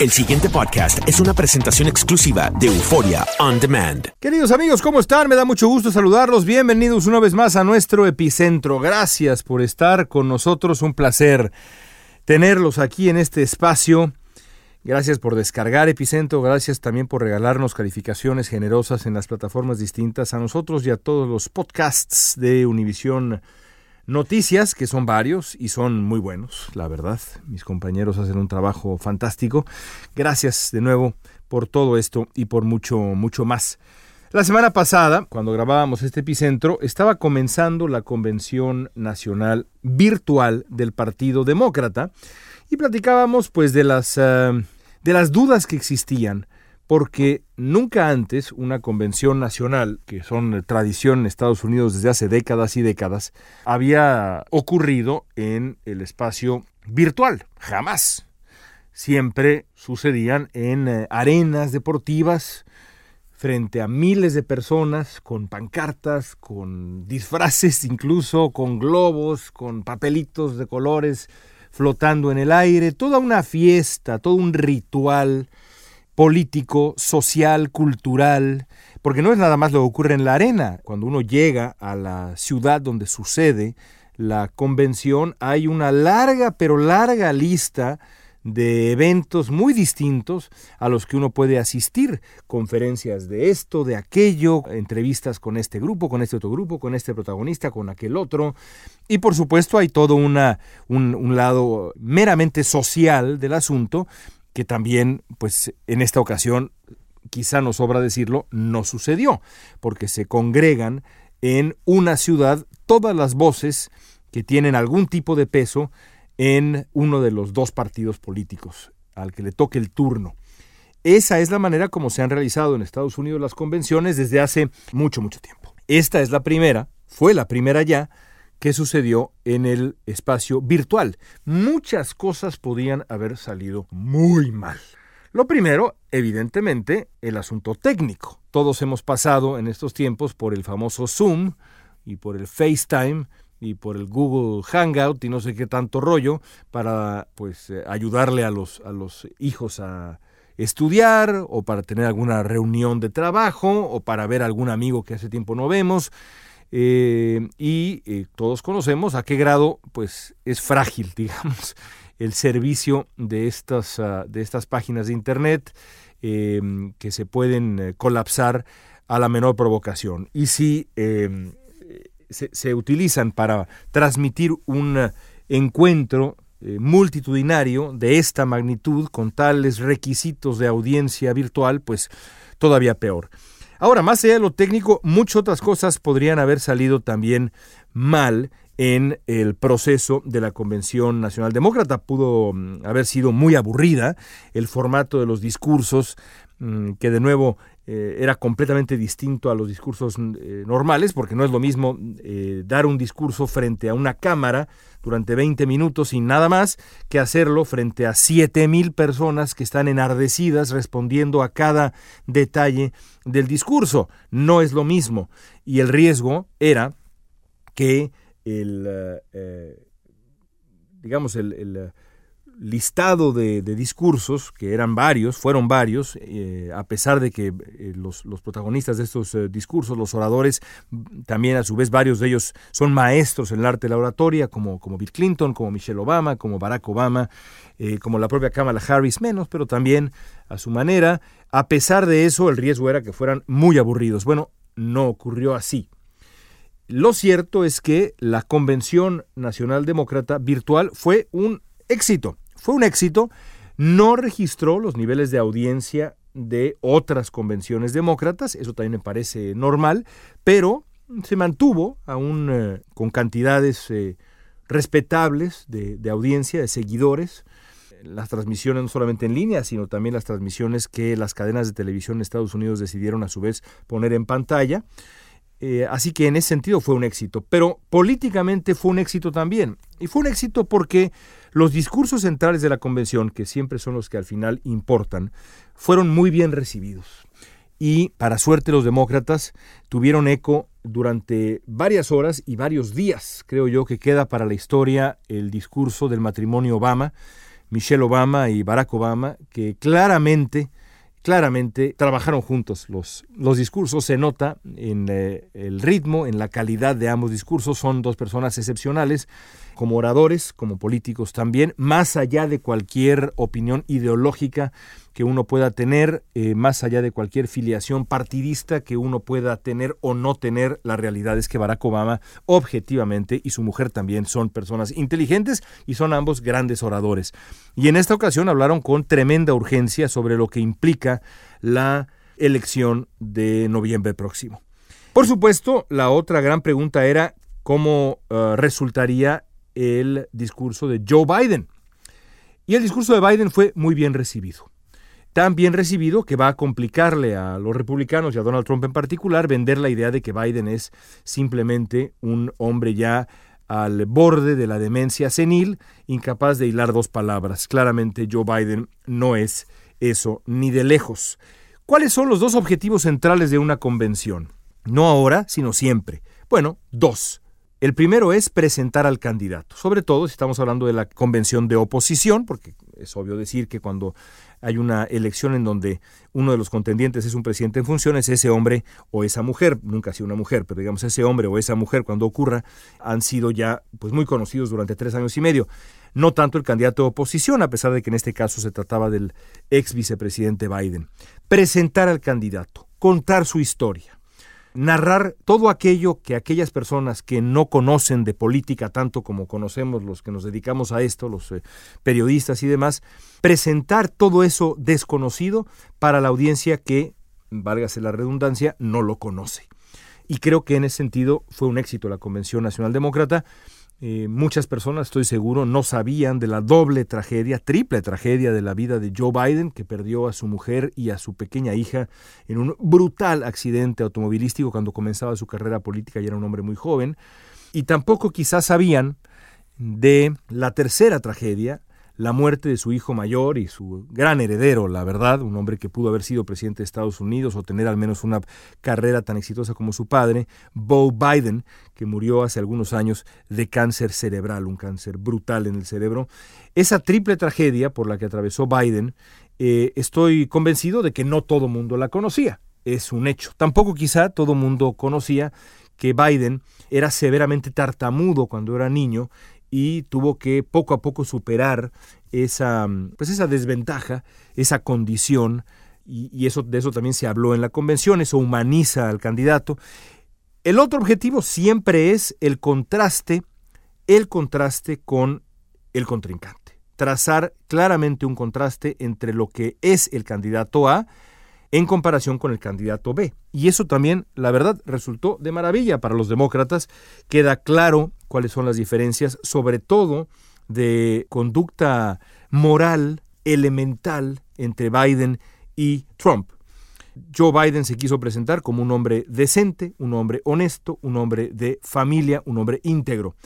El siguiente podcast es una presentación exclusiva de Euforia On Demand. Queridos amigos, ¿cómo están? Me da mucho gusto saludarlos. Bienvenidos una vez más a nuestro epicentro. Gracias por estar con nosotros. Un placer tenerlos aquí en este espacio. Gracias por descargar Epicentro, gracias también por regalarnos calificaciones generosas en las plataformas distintas a nosotros y a todos los podcasts de Univisión Noticias, que son varios y son muy buenos, la verdad. Mis compañeros hacen un trabajo fantástico. Gracias de nuevo por todo esto y por mucho, mucho más. La semana pasada, cuando grabábamos este epicentro, estaba comenzando la convención nacional virtual del Partido Demócrata y platicábamos pues de las, uh, de las dudas que existían porque nunca antes una convención nacional, que son tradición en Estados Unidos desde hace décadas y décadas, había ocurrido en el espacio virtual. Jamás. Siempre sucedían en eh, arenas deportivas frente a miles de personas con pancartas, con disfraces incluso, con globos, con papelitos de colores flotando en el aire, toda una fiesta, todo un ritual político, social, cultural, porque no es nada más lo que ocurre en la arena. Cuando uno llega a la ciudad donde sucede la convención, hay una larga, pero larga lista de eventos muy distintos a los que uno puede asistir, conferencias de esto, de aquello, entrevistas con este grupo, con este otro grupo, con este protagonista, con aquel otro, y por supuesto hay todo un, un lado meramente social del asunto que también, pues en esta ocasión, quizá nos sobra decirlo, no sucedió, porque se congregan en una ciudad todas las voces que tienen algún tipo de peso en uno de los dos partidos políticos al que le toque el turno. Esa es la manera como se han realizado en Estados Unidos las convenciones desde hace mucho, mucho tiempo. Esta es la primera, fue la primera ya, que sucedió en el espacio virtual. Muchas cosas podían haber salido muy mal. Lo primero, evidentemente, el asunto técnico. Todos hemos pasado en estos tiempos por el famoso Zoom y por el FaceTime y por el Google Hangout y no sé qué tanto rollo para pues eh, ayudarle a los, a los hijos a estudiar o para tener alguna reunión de trabajo o para ver algún amigo que hace tiempo no vemos. Eh, y eh, todos conocemos a qué grado pues es frágil, digamos, el servicio de estas, uh, de estas páginas de Internet eh, que se pueden eh, colapsar a la menor provocación. Y si em, se, utilizan para transmitir un encuentro multitudinario de esta magnitud con tales requisitos de audiencia virtual, pues todavía peor. Ahora, más allá de lo técnico, muchas otras cosas podrían haber salido también mal en el proceso de la Convención Nacional Demócrata. Pudo mm, haber sido muy aburrida el formato de los discursos, que de nuevo eh, era completamente distinto a los discursos eh, normales, porque no es lo mismo eh, dar un discurso frente a una cámara durante 20 minutos sin nada más que hacerlo frente a 7 mil personas que están enardecidas respondiendo a cada detalle del discurso. No es lo mismo. Y el riesgo era que el, digamos, el listado de, discursos, que eran varios, fueron varios, eh, a pesar de que eh, los, protagonistas de estos eh, discursos, los oradores, también a su vez varios de ellos son maestros en el arte de la oratoria, como, como Bill Clinton, como Michelle Obama, como Barack Obama, como la propia Kamala Harris menos, pero también a su manera. A pesar de eso, el riesgo era que fueran muy aburridos. Bueno, no ocurrió así. Lo cierto es que la Convención Nacional Demócrata virtual fue un éxito. Fue un éxito. No registró los niveles de audiencia de otras convenciones demócratas, eso también me parece normal, pero se mantuvo aún eh, con cantidades eh, respetables de, de, audiencia, de seguidores. Las transmisiones no solamente en línea, sino también las transmisiones que las cadenas de televisión en Estados Unidos decidieron a su vez poner en pantalla. Eh, así que en ese sentido fue un éxito, pero políticamente fue un éxito también. Y fue un éxito porque los discursos centrales de la convención, que siempre son los que al final importan, fueron muy bien recibidos. Y para suerte los demócratas tuvieron eco durante varias horas y varios días. Creo yo que queda para la historia el discurso del matrimonio Obama, Michelle Obama y Barack Obama, que claramente claramente trabajaron juntos los, los discursos, se nota en eh, el ritmo, en la calidad de ambos discursos, son dos personas excepcionales como oradores, como políticos también, más allá de cualquier opinión ideológica que uno pueda tener, eh, más allá de cualquier filiación partidista que uno pueda tener o no tener, la realidad es que Barack Obama objetivamente y su mujer también son personas inteligentes y son ambos grandes oradores. Y en esta ocasión hablaron con tremenda urgencia sobre lo que implica la elección de noviembre próximo. Por supuesto, la otra gran pregunta era cómo eh, resultaría el discurso de Joe Biden. Y el discurso de Biden fue muy bien recibido. Tan bien recibido que va a complicarle a los republicanos y a Donald Trump en particular vender la idea de que Biden es simplemente un hombre ya al borde de la demencia senil, incapaz de hilar dos palabras. Claramente Joe Biden no es eso ni de lejos. ¿Cuáles son los dos objetivos centrales de una convención? No ahora, sino siempre. Bueno, dos. El primero es presentar al candidato, sobre todo si estamos hablando de la convención de oposición, porque es obvio decir que cuando hay una elección en donde uno de los contendientes es un presidente en funciones, ese hombre o esa mujer, nunca ha sido una mujer, pero digamos ese hombre o esa mujer cuando ocurra, han sido ya pues muy conocidos durante tres años y medio. No tanto el candidato de oposición, a pesar de que en este caso se trataba del ex vicepresidente Biden. Presentar al candidato, contar su historia narrar todo aquello que aquellas personas que no conocen de política tanto como conocemos los que nos dedicamos a esto, los eh, periodistas y demás, presentar todo eso desconocido para la audiencia que, válgase la redundancia, no lo conoce. Y creo que en ese sentido fue un éxito la Convención Nacional Demócrata eh, muchas personas, estoy seguro, no sabían de la doble tragedia, triple tragedia de la vida de Joe Biden, que perdió a su mujer y a su pequeña hija en un brutal accidente automovilístico cuando comenzaba su carrera política y era un hombre muy joven. Y tampoco quizás sabían de la tercera tragedia, la muerte de su hijo mayor y su gran heredero, la verdad, un hombre que pudo haber sido presidente de Estados Unidos o tener al menos una carrera tan exitosa como su padre, Bo Biden, que murió hace algunos años de cáncer cerebral, un cáncer brutal en el cerebro. Esa triple tragedia por la que atravesó Biden, eh, estoy convencido de que no todo mundo la conocía. Es un hecho. Tampoco quizá todo mundo conocía que Biden era severamente tartamudo cuando era niño y tuvo que poco a poco superar esa, pues esa desventaja, esa condición, y, eso, de eso también se habló en la convención, eso humaniza al candidato. El otro objetivo siempre es el contraste, el contraste con el contrincante. Trazar claramente un contraste entre lo que es el candidato A en comparación con el candidato B. Y eso también, la verdad, resultó de maravilla para los demócratas. Queda claro cuáles son las diferencias, sobre todo de conducta moral elemental entre Biden y Trump. Joe Biden se quiso presentar como un hombre decente, un hombre honesto, un hombre de familia, un hombre íntegro.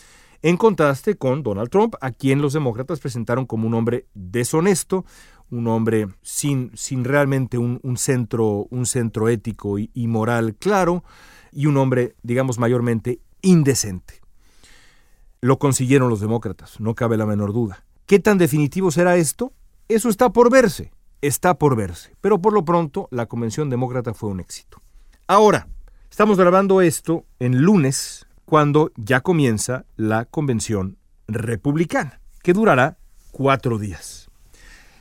En contraste con Donald Trump, a quien los demócratas presentaron como un hombre deshonesto, un hombre sin, sin realmente un, centro, un centro ético y, moral claro, y un hombre, digamos, mayormente indecente. Lo consiguieron los demócratas, no cabe la menor duda. ¿Qué tan definitivo será esto? Eso está por verse, está por verse. Pero por lo pronto, la convención demócrata fue un éxito. Ahora, estamos grabando esto en lunes, cuando ya comienza la convención republicana, que durará cuatro días.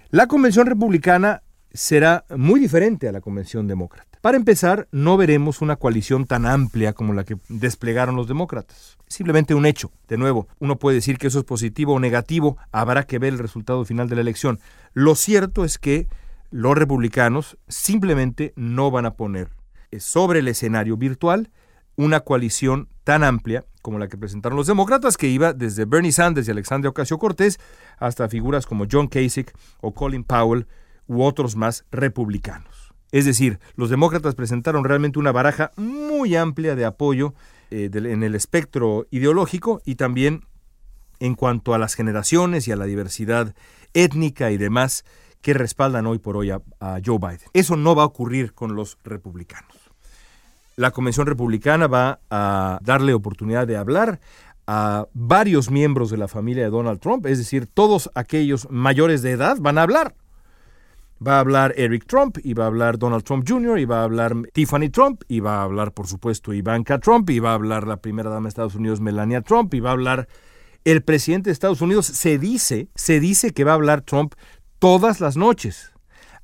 La convención republicana será muy diferente a la convención demócrata. Para empezar, no veremos una coalición tan amplia como la que desplegaron los demócratas. Simplemente un hecho. De nuevo, uno puede decir que eso es positivo o negativo, habrá que ver el resultado final de la elección. Lo cierto es que los republicanos simplemente no van a poner sobre el escenario virtual una coalición tan amplia como la que presentaron los demócratas, que iba desde Bernie Sanders y Alexandria Ocasio Cortés hasta figuras como John Kasich o Colin Powell u otros más republicanos. Es decir, los demócratas presentaron realmente una baraja muy amplia de apoyo eh, en el espectro ideológico y también en cuanto a las generaciones y a la diversidad étnica y demás que respaldan hoy por hoy a, a Joe Biden. Eso no va a ocurrir con los republicanos. La Convención Republicana va a darle oportunidad de hablar a varios miembros de la familia de Donald Trump, es decir, todos aquellos mayores de edad van a hablar. Va a hablar Eric Trump, y va a hablar Donald Trump Jr., y va a hablar Tiffany Trump, y va a hablar, por supuesto, Ivanka Trump, y va a hablar la primera dama de Estados Unidos, Melania Trump, y va a hablar el presidente de Estados Unidos. Se dice, se dice que va a hablar Trump todas las noches,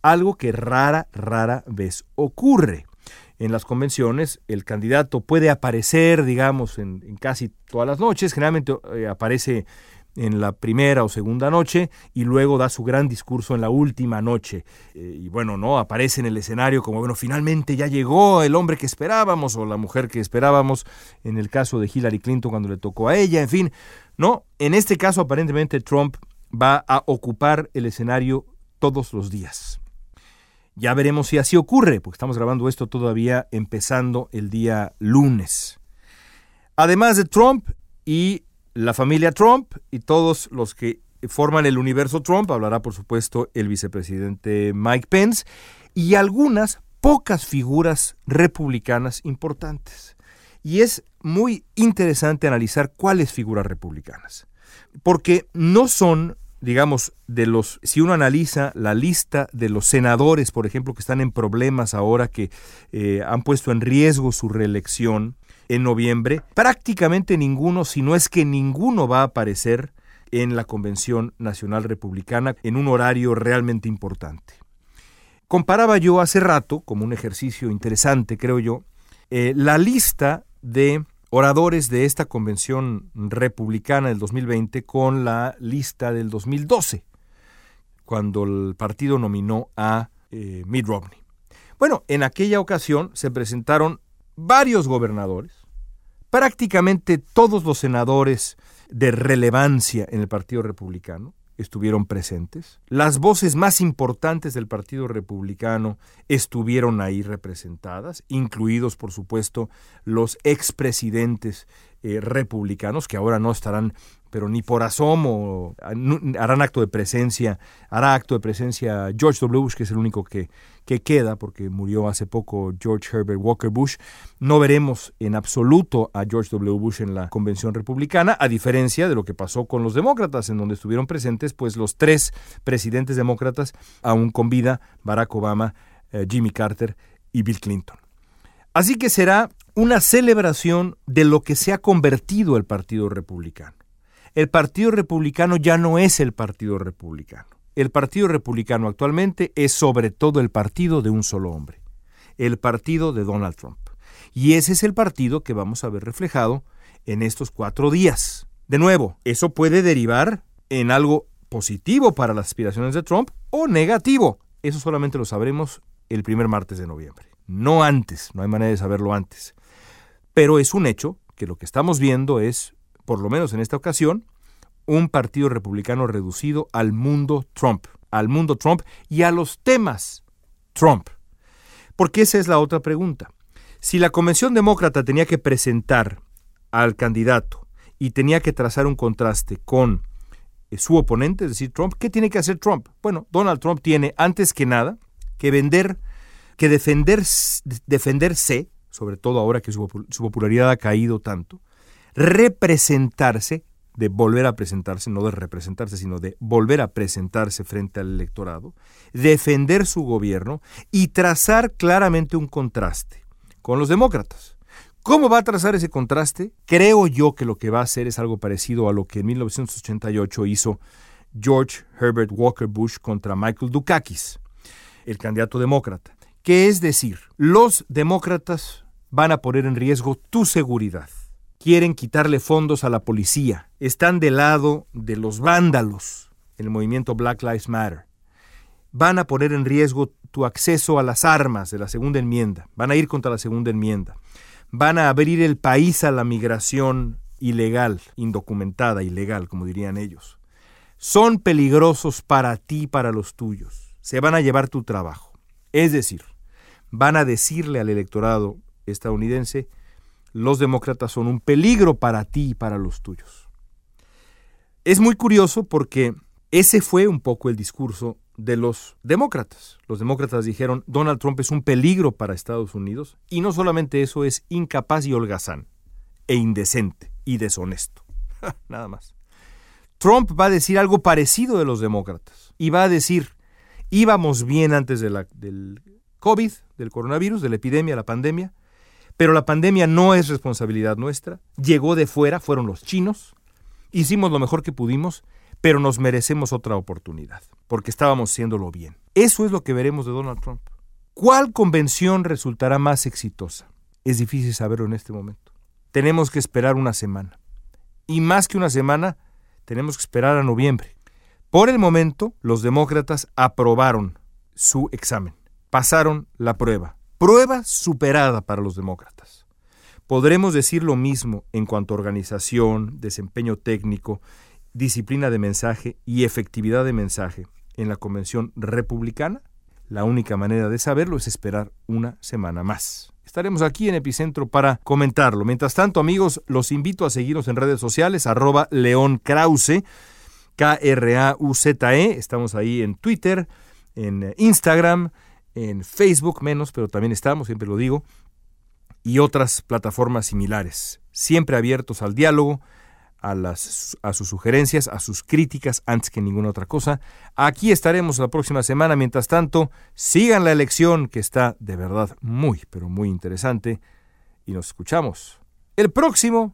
algo que rara, rara vez ocurre. En las convenciones, el candidato puede aparecer, digamos, en, casi todas las noches, generalmente eh, aparece en la primera o segunda noche y luego da su gran discurso en la última noche. Eh, y bueno, ¿no? Aparece en el escenario como, bueno, finalmente ya llegó el hombre que esperábamos o la mujer que esperábamos, en el caso de Hillary Clinton cuando le tocó a ella, en fin, ¿no? En este caso aparentemente Trump va a ocupar el escenario todos los días. Ya veremos si así ocurre, porque estamos grabando esto todavía empezando el día lunes. Además de Trump y la familia Trump y todos los que forman el universo Trump, hablará por supuesto el vicepresidente Mike Pence y algunas pocas figuras republicanas importantes. Y es muy interesante analizar cuáles figuras republicanas, porque no son, digamos, de los, si uno analiza la lista de los senadores, por ejemplo, que están en problemas ahora, que eh, han puesto en riesgo su reelección, en noviembre, prácticamente ninguno, si no es que ninguno va a aparecer en la Convención Nacional Republicana en un horario realmente importante. Comparaba yo hace rato, como un ejercicio interesante, creo yo, eh, la lista de oradores de esta convención republicana del 2020 con la lista del 2012, cuando el partido nominó a eh, Mitt Romney. Bueno, en aquella ocasión se presentaron varios gobernadores, prácticamente todos los senadores de relevancia en el Partido Republicano estuvieron presentes. Las voces más importantes del Partido Republicano estuvieron ahí representadas, incluidos, por supuesto, los expresidentes eh, republicanos, que ahora no estarán pero ni por asomo harán acto de presencia, hará acto de presencia George W. Bush, que es el único que, que queda, porque murió hace poco George Herbert Walker Bush. No veremos en absoluto a George W. Bush en la convención republicana, a diferencia de lo que pasó con los demócratas, en donde estuvieron presentes pues los tres presidentes demócratas, aún con vida, Barack Obama, eh, Jimmy Carter y Bill Clinton. Así que será una celebración de lo que se ha convertido el Partido Republicano el Partido Republicano ya no es el Partido Republicano. El Partido Republicano actualmente es sobre todo el partido de un solo hombre, el partido de Donald Trump. Y ese es el partido que vamos a ver reflejado en estos cuatro días. De nuevo, eso puede derivar en algo positivo para las aspiraciones de Trump o negativo. Eso solamente lo sabremos el primer martes de noviembre. No antes, no hay manera de saberlo antes. Pero es un hecho que lo que estamos viendo es por lo menos en esta ocasión, un partido republicano reducido al mundo Trump, al mundo Trump y a los temas Trump. Porque esa es la otra pregunta. Si la Convención Demócrata tenía que presentar al candidato y tenía que trazar un contraste con eh, su oponente, es decir, Trump, ¿qué tiene que hacer Trump? Bueno, Donald Trump tiene, antes que nada, que vender, que defender, defenderse, sobre todo ahora que su popularidad ha caído tanto, representarse de volver a presentarse, no de representarse, sino de volver a presentarse frente al electorado, defender su gobierno y trazar claramente un contraste con los demócratas. ¿Cómo va a trazar ese contraste? Creo yo que lo que va a hacer es algo parecido a lo que en 1988 hizo George Herbert Walker Bush contra Michael Dukakis, el candidato demócrata. Que es decir, los demócratas van a poner en riesgo tu seguridad quieren quitarle fondos a la policía, están del lado de los vándalos, el movimiento Black Lives Matter. Van a poner en riesgo tu acceso a las armas de la segunda enmienda, van a ir contra la segunda enmienda, van a abrir el país a la migración ilegal, indocumentada, ilegal, como dirían ellos. Son peligrosos para ti, para los tuyos. Se van a llevar tu trabajo. Es decir, van a decirle al electorado estadounidense, los demócratas son un peligro para ti y para los tuyos. Es muy curioso porque ese fue un poco el discurso de los demócratas. Los demócratas dijeron, Donald Trump es un peligro para Estados Unidos y no solamente eso es incapaz y holgazán, e indecente y deshonesto. Nada más. Trump va a decir algo parecido de los demócratas y va a decir, íbamos bien antes de la, del COVID, del coronavirus, de la epidemia, la pandemia, pero la pandemia no es responsabilidad nuestra, llegó de fuera, fueron los chinos, hicimos lo mejor que pudimos, pero nos merecemos otra oportunidad, porque estábamos haciéndolo bien. Eso es lo que veremos de Donald Trump. ¿Cuál convención resultará más exitosa? Es difícil saberlo en este momento. Tenemos que esperar una semana. Y más que una semana, tenemos que esperar a noviembre. Por el momento, los demócratas aprobaron su examen, pasaron la prueba, Prueba superada para los demócratas. Podremos decir lo mismo en cuanto a organización, desempeño técnico, disciplina de mensaje y efectividad de mensaje en la convención republicana. La única manera de saberlo es esperar una semana más. Estaremos aquí en Epicentro para comentarlo. Mientras tanto, amigos, los invito a seguirnos en redes sociales, arroba León Krause, K-R-A-U-Z-E. Estamos ahí en Twitter, en Instagram, en Facebook menos, pero también estamos, siempre lo digo, y otras plataformas similares, siempre abiertos al diálogo, a, las, a sus sugerencias, a sus críticas, antes que ninguna otra cosa. Aquí estaremos la próxima semana. Mientras tanto, sigan la elección, que está de verdad muy, pero muy interesante, y nos escuchamos el próximo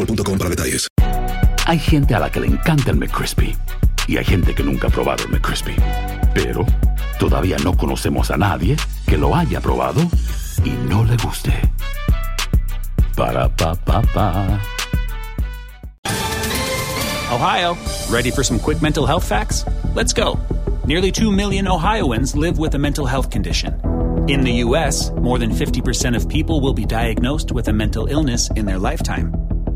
boostmobile.com para detalles. Hay gente a la que le encanta el McCrispy y hay gente que nunca ha probado el McCrispy. Pero todavía no conocemos a nadie que lo haya probado y no le guste. Para pa pa pa. Ohio, ready for some quick mental health facts? Let's go. Nearly 2 million Ohioans live with a mental health condition. In the U.S., more than 50% of people will be diagnosed with a mental illness in their lifetime